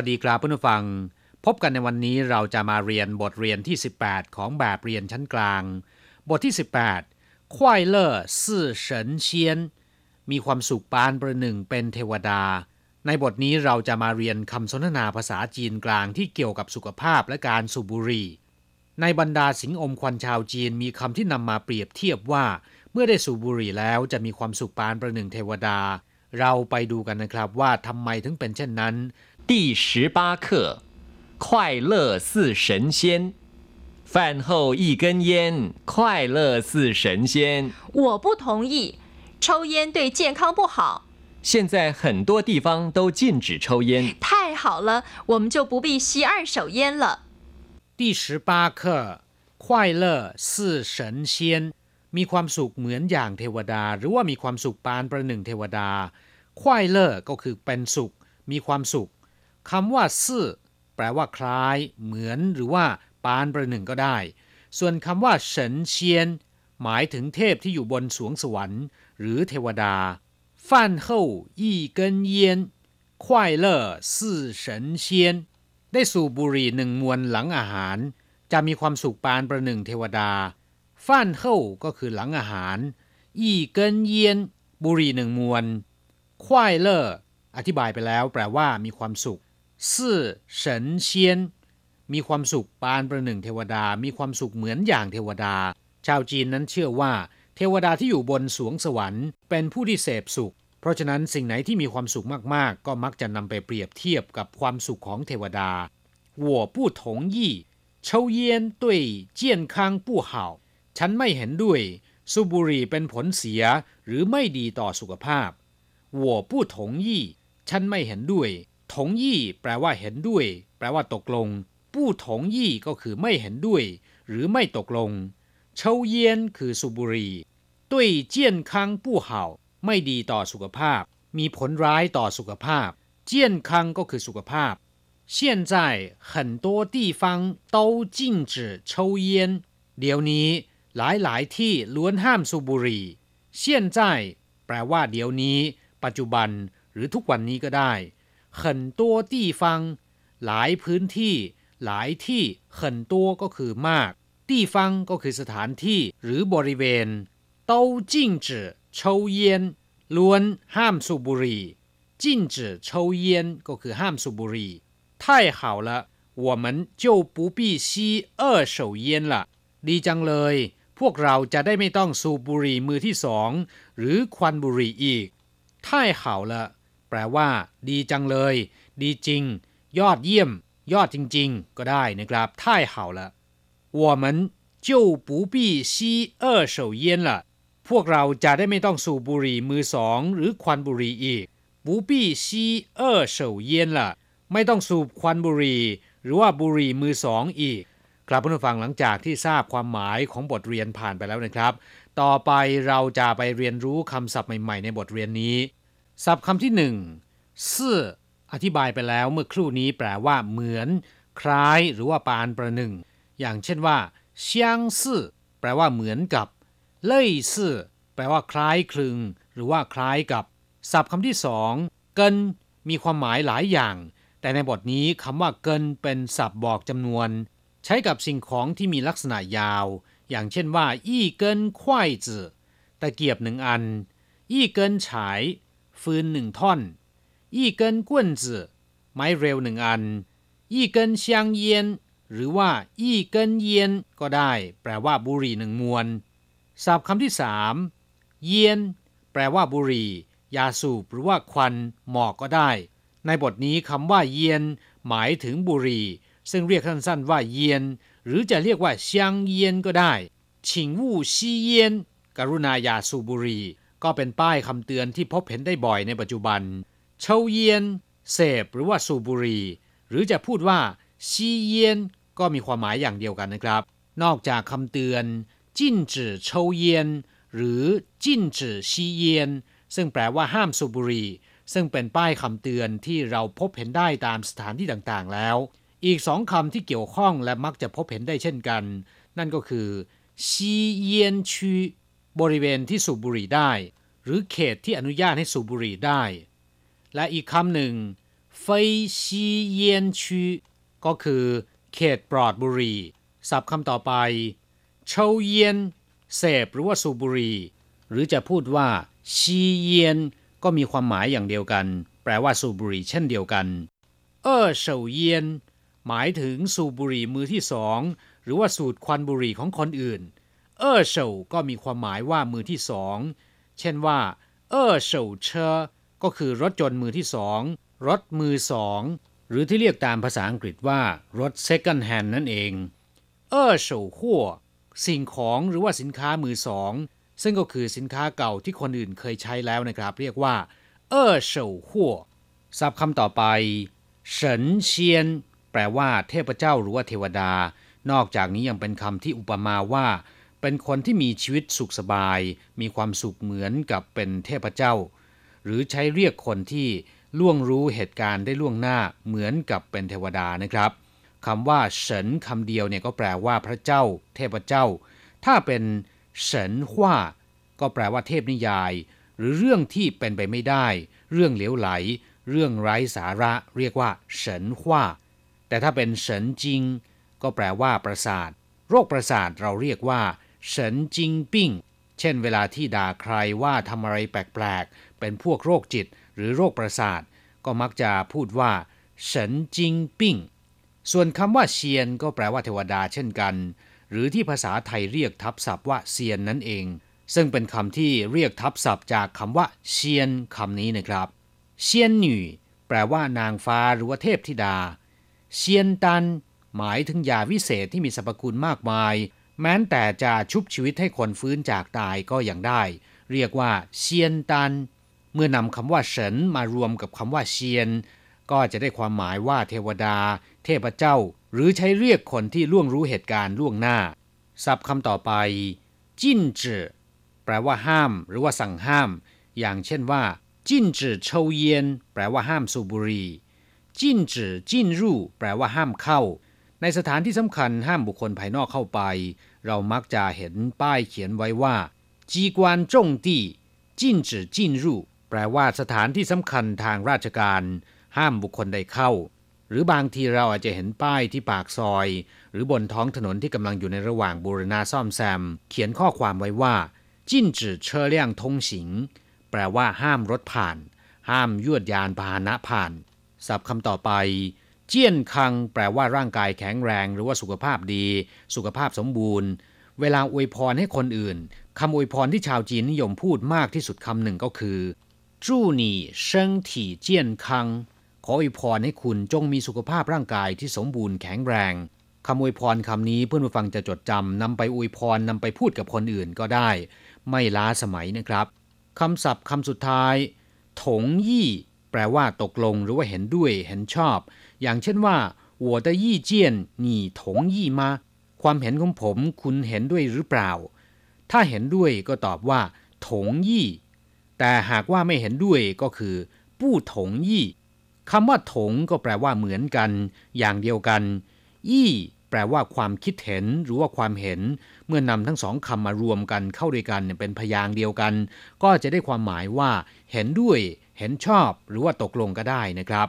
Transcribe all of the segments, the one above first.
วัสดีครับเพื่อนผู้ฟัง พบกันในวันนี้เราจะมาเรียนบทเรียนที่ 18 ของแบบเรียนชั้นกลาง บทที่ 18ควายเลอร์ซื่อเฉินมีความสุขปานประหนึ่งเป็นเทวดา ในบทนี้เราจะมาเรียนคำสนทนาภาษาจีนกลางที่เกี่ยวกับสุขภาพและการสูบบุหรี่ในบรรดาสิงอมควันชาวจีนมีคำที่นำมาเปรียบเทียบว่า เมื่อได้สูบบุหรี่แล้วจะมีความสุขปานประหนึ่งเทวดา เราไปดูกันนะครับว่าทำไมถึงเป็นเช่นนั้น 第十八课快乐似神仙饭后一根烟快乐似神仙我不同意抽烟对健康不好现在很多地方都禁止抽烟太好了我们就不必吸二手烟了第十八课快乐似神仙มีความสุขเหมือนอย่างเทวดา หรือว่ามีความสุขปานประหนึ่งเทวดา ควายเลอร์ก็คือเป็นสุข มีความสุข คำว่าซื่อแปลว่าคล้าย เหมือนหรือว่าปานประหนึ่งก็ได้ ส่วนคำว่าเฉินเชียน หมายถึงเทพที่อยู่บนสวงสวรรค์ หรือเทวดาฟันเฮ่าอีเกินเยีนควายเล่อซื่ได้สูบบุหรี่หนึ่งมวนหลังอาหาร จะมีความสุขปานประหนึ่งเทวดาฟ่านเข้าก็คือหลังอาหาร อีเกินเยีนบุหรี่หนึ่งมวน快乐อธิบายไปแล้วแปลว่ามีความสุข ซื่อเฉินเชียน มีความสุขปานประหนึ่งเทวดา มีความสุขเหมือนอย่างเทวดา ชาวจีนนั้นเชื่อว่า เทวดาที่อยู่บนสวงสวรรค์เป็นผู้ที่เสพสุข เพราะฉะนั้นสิ่งไหนที่มีความสุขมากๆ ก็มักจะนำไปเปรียบเทียบกับความสุขของเทวดา我不同意抽烟对健康不好ฉันไม่เห็นด้วยสูบบุหรี่เป็นผลเสียหรือไม่ดีต่อสุขภาพ我不同意ฉันไม่เห็นด้วย ถงยี่แปลว่าเห็นด้วย แปลว่าตกลงผู้ถงยี่ก็คือไม่เห็นด้วย หรือไม่ตกลงเชาเยียนคือสูบบุหรี่ด้วยเจียนคังผู้เห่าไม่ดีต่อสุขภาพ มีผลร้ายต่อสุขภาพ เจียนคังก็คือสุขภาพ现在很多地方都禁止抽烟เดี๋ยวนี้หลายหลายที่ล้วนห้ามสูบบุหรี่เซียนใจแปลว่าเดี๋ยวนี้ ปัจจุบันหรือทุกวันนี้ก็ได้ 很多地方หลายพื้นที่ หลายที่很多ก็คือมาก地方ก็คือสถานที่หรือบริเวณ都禁止抽烟ล้วนห้ามสูบบุหรี่禁止抽烟ก็คือห้ามสูบบุหรี่太好了我们就不必吸二手烟了ดีจังเลยพวกเราจะได้ไม่ต้องสูบบุหรี่มือที่สองหรือควันบุหรี่อีกท่ายข่าวละ แปลว่า ดีจังเลย ดีจริง ยอดเยี่ยม ยอดจริง ๆ ก็ได้นะครับท่ายข่าวละ我们就不必吸二手烟了พวกเราจะได้ไม่ต้องสูบบุหรี่มือสองหรือควันบุหรี่อีก不必吸二手烟了ไม่ต้องสูบควันบุหรี่ หรือว่าบุหรี่มือสองอีกครับผู้ฟังหลังจากที่ทราบความหมายของบทเรียนผ่านไปแล้วนะครับ ต่อไปเราจะไปเรียนรู้คำศัพท์ใหม่ๆ ในบทเรียนนี้ ศัพท์คำที่หนึ่งซื่ออธิบายไปแล้วเมื่อครู่นี้แปลว่า เหมือน คล้ายหรือว่าปานประหนึ่ง อย่างเช่นว่าเซียงซื่อแปลว่าเหมือนกับ เล่ยซื่อแปลว่าคล้ายคลึง หรือว่าคล้ายกับ ศัพท์คำที่สองเกินมีความหมายหลายอย่าง แต่ในบทนี้คำว่าเกินเป็นศัพท์บอกจำนวน ใช้กับสิ่งของที่มีลักษณะยาว อย่างเช่นว่า อีเกินควายจื่อตะเกียบหนึ่งอัน อีเกินฉาย ฟืนหนึ่งท่อนอีเกินกวนจือไม้เร็วหนึ่งอันอีเกินเชียงเยียนหรือว่าอีเกินเยียนก็ได้ แปลว่าบุหรี่หนึ่งมวนศัพท์คำที่สามเยียน แปลว่าบุหรี่ ยาสูบหรือว่าควันหมอกก็ได้ ในบทนี้คำว่าเยียน หมายถึงบุหรี่ ซึ่งเรียกสั้นๆว่าเยียน หรือจะเรียกว่าเซียงเยียนก็ได้ฉิงวู่ซีเยียนกรุณาอย่าสูบบุหรี่ ก็เป็นป้ายคำเตือนที่พบเห็นได้บ่อยในปัจจุบัน เชาเยียน เสพหรือว่าสูบบุหรี่ หรือจะพูดว่าซีเยียน ก็มีความหมายอย่างเดียวกันนะครับ นอกจากคำเตือน จิ้นจื่อเชาเยียน หรือจิ้นจื่อซีเยียน ซึ่งแปลว่าห้ามสูบบุหรี่ ซึ่งเป็นป้ายคำเตือนที่เราพบเห็นได้ตามสถานที่ต่างๆ แล้ว อีกสองคำที่เกี่ยวข้องและมักจะพบเห็นได้เช่นกัน นั่นก็คือซีเยียนชี บริเวณที่สูบบุหรี่ได้ หรือเขตที่อนุญาตให้สูบบุหรี่ได้ และอีกคำหนึ่งเฟยชีเยียนชีก็คือเขตปลอดบุหรี่ศัพท์คำต่อไปเชาเยียนเสพหรือว่าสูบบุหรี่หรือจะพูดว่า ชีเยียน ก็มีความหมายอย่างเดียวกัน แปลว่าสูบบุหรี่เช่นเดียวกัน เออเฉาเยียน หมายถึงสูบบุหรี่มือที่สอง หรือว่าสูดควันบุหรี่ของคนอื่น เออเฉาก็มีความหมายว่ามือที่สองเช่นว่า เออเฉาเชอก็คือรถจนมือที่สองรถมือสองหรือที่เรียกตามภาษาอังกฤษว่ารถ second hand นั่นเอง เออเฉาขั้วสิ่งของหรือว่าสินค้ามือสองซึ่งก็คือสินค้าเก่าที่คนอื่นเคยใช้แล้วนะครับ เรียกว่า เออเฉาขั้วศัพท์คำต่อไปเฉินเชียน แปลว่าเทพเจ้าหรือว่าเทวดา นอกจากนี้ยังเป็นคำที่อุปมาว่า เป็นคนที่มีชีวิตสุขสบาย มีความสุขเหมือนกับเป็นเทพเจ้า หรือใช้เรียกคนที่ล่วงรู้เหตุการณ์ได้ล่วงหน้าเหมือนกับเป็นเทวดานะครับคำว่าเฉินคำเดียวเนี่ยก็แปลว่าพระเจ้า เทพเจ้า ถ้าเป็นเฉินฮว่า ก็แปลว่าเทพนิยาย หรือเรื่องที่เป็นไปไม่ได้ เรื่องเหลวไหล เรื่องไร้สาระ เรียกว่าเฉินฮว่า แต่ถ้าเป็นเฉินจริง ก็แปลว่าประสาท โรคประสาทเราเรียกว่า เฉินจิงปิ้ง เช่นเวลาที่ด่าใครว่าทำอะไรแปลกๆ เป็นพวกโรคจิตหรือโรคประสาท ก็มักจะพูดว่าเฉินจิงปิ้ง ส่วนคำว่าเซียนก็แปลว่าเทวดาเช่นกัน หรือที่ภาษาไทยเรียกทับศัพท์ว่าเซียนนั่นเอง ซึ่งเป็นคำที่เรียกทับศัพท์จากคำว่าเซียนคำนี้นะครับเซียนหน่แปลว่านางฟ้าหรือว่าเทพธิดาเซียนตัน หมายถึงยาวิเศษที่มีสรรพคุณมากมาย แม้แต่จะชุบชีวิตให้คนฟื้นจากตายก็ยังได้ เรียกว่าเซียนตัน เมื่อนำคำว่าเฉินมารวมกับคำว่าเซียน ก็จะได้ความหมายว่าเทวดา เทพเจ้า หรือใช้เรียกคนที่ล่วงรู้เหตุการณ์ล่วงหน้าศัพท์คำต่อไป จิ้นจือแปลว่าห้าม หรือว่าสั่งห้าม อย่างเช่นว่าจิ้นจือเชาเยียนแปลว่าห้ามสูบบุหรี่จิ้นจือจิ้นรู่แปลว่าห้ามเข้า ในสถานที่สำคัญห้ามบุคคลภายนอกเข้าไป เรามักจะเห็นป้ายเขียนไว้ว่าจีกวนจงตี้จิ้นจือจิ้นรูแปลว่าสถานที่สำคัญทางราชการ ห้ามบุคคลใดเข้า หรือบางทีเราอาจจะเห็นป้ายที่ปากซอย หรือบนท้องถนนที่กำลังอยู่ในระหว่างบูรณาซ่อมแซม เขียนข้อความไว้ว่าจิ้นจื่อเชอเลี่ยงทงสิง แปลว่าห้ามรถผ่าน ห้ามยวดยานพาหนะผ่านศัพท์คำต่อไป เจี้ยนคังแปลว่าร่างกายแข็งแรง หรือว่าสุขภาพดี สุขภาพสมบูรณ์ เวลาอวยพรให้คนอื่นคำอวยพรที่ชาวจีนนิยมพูดมากที่สุดคำหนึ่งก็คือจู้หนี่เซิงถี่เจี้ยนคังขออวยพรให้คุณจงมีสุขภาพร่างกายที่สมบูรณ์แข็งแรงคำอวยพรคำนี้เพื่อนผู้ฟังจะจดจำนำไปอวยพรนำไปพูดกับคนอื่นก็ได้ ไม่ล้าสมัยนะครับคำศัพท์คำสุดท้าย ถงยี่ แปลว่าตกลงหรือว่าเห็นด้วย เห็นชอบ อย่างเช่นว่า我的意见你同意吗ความเห็นของผมคุณเห็นด้วยหรือเปล่า ถ้าเห็นด้วยก็ตอบว่าถงยี่ แต่หากว่าไม่เห็นด้วยก็คือปู้ถงยี่คำว่าถงก็แปลว่าเหมือนกัน อย่างเดียวกัน ยี่ แปลว่าความคิดเห็นหรือว่าความเห็น เมื่อนำทั้งสองคำมารวมกันเข้าด้วยกันเป็นพยางค์เดียวกัน ก็จะได้ความหมายว่า เห็นด้วย เห็นชอบ หรือว่าตกลงก็ได้นะครับ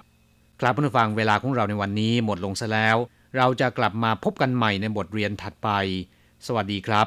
ครับผู้ฟังเวลาของเราในวันนี้หมดลงซะแล้ว เราจะกลับมาพบกันใหม่ในบทเรียนถัดไป สวัสดีครับ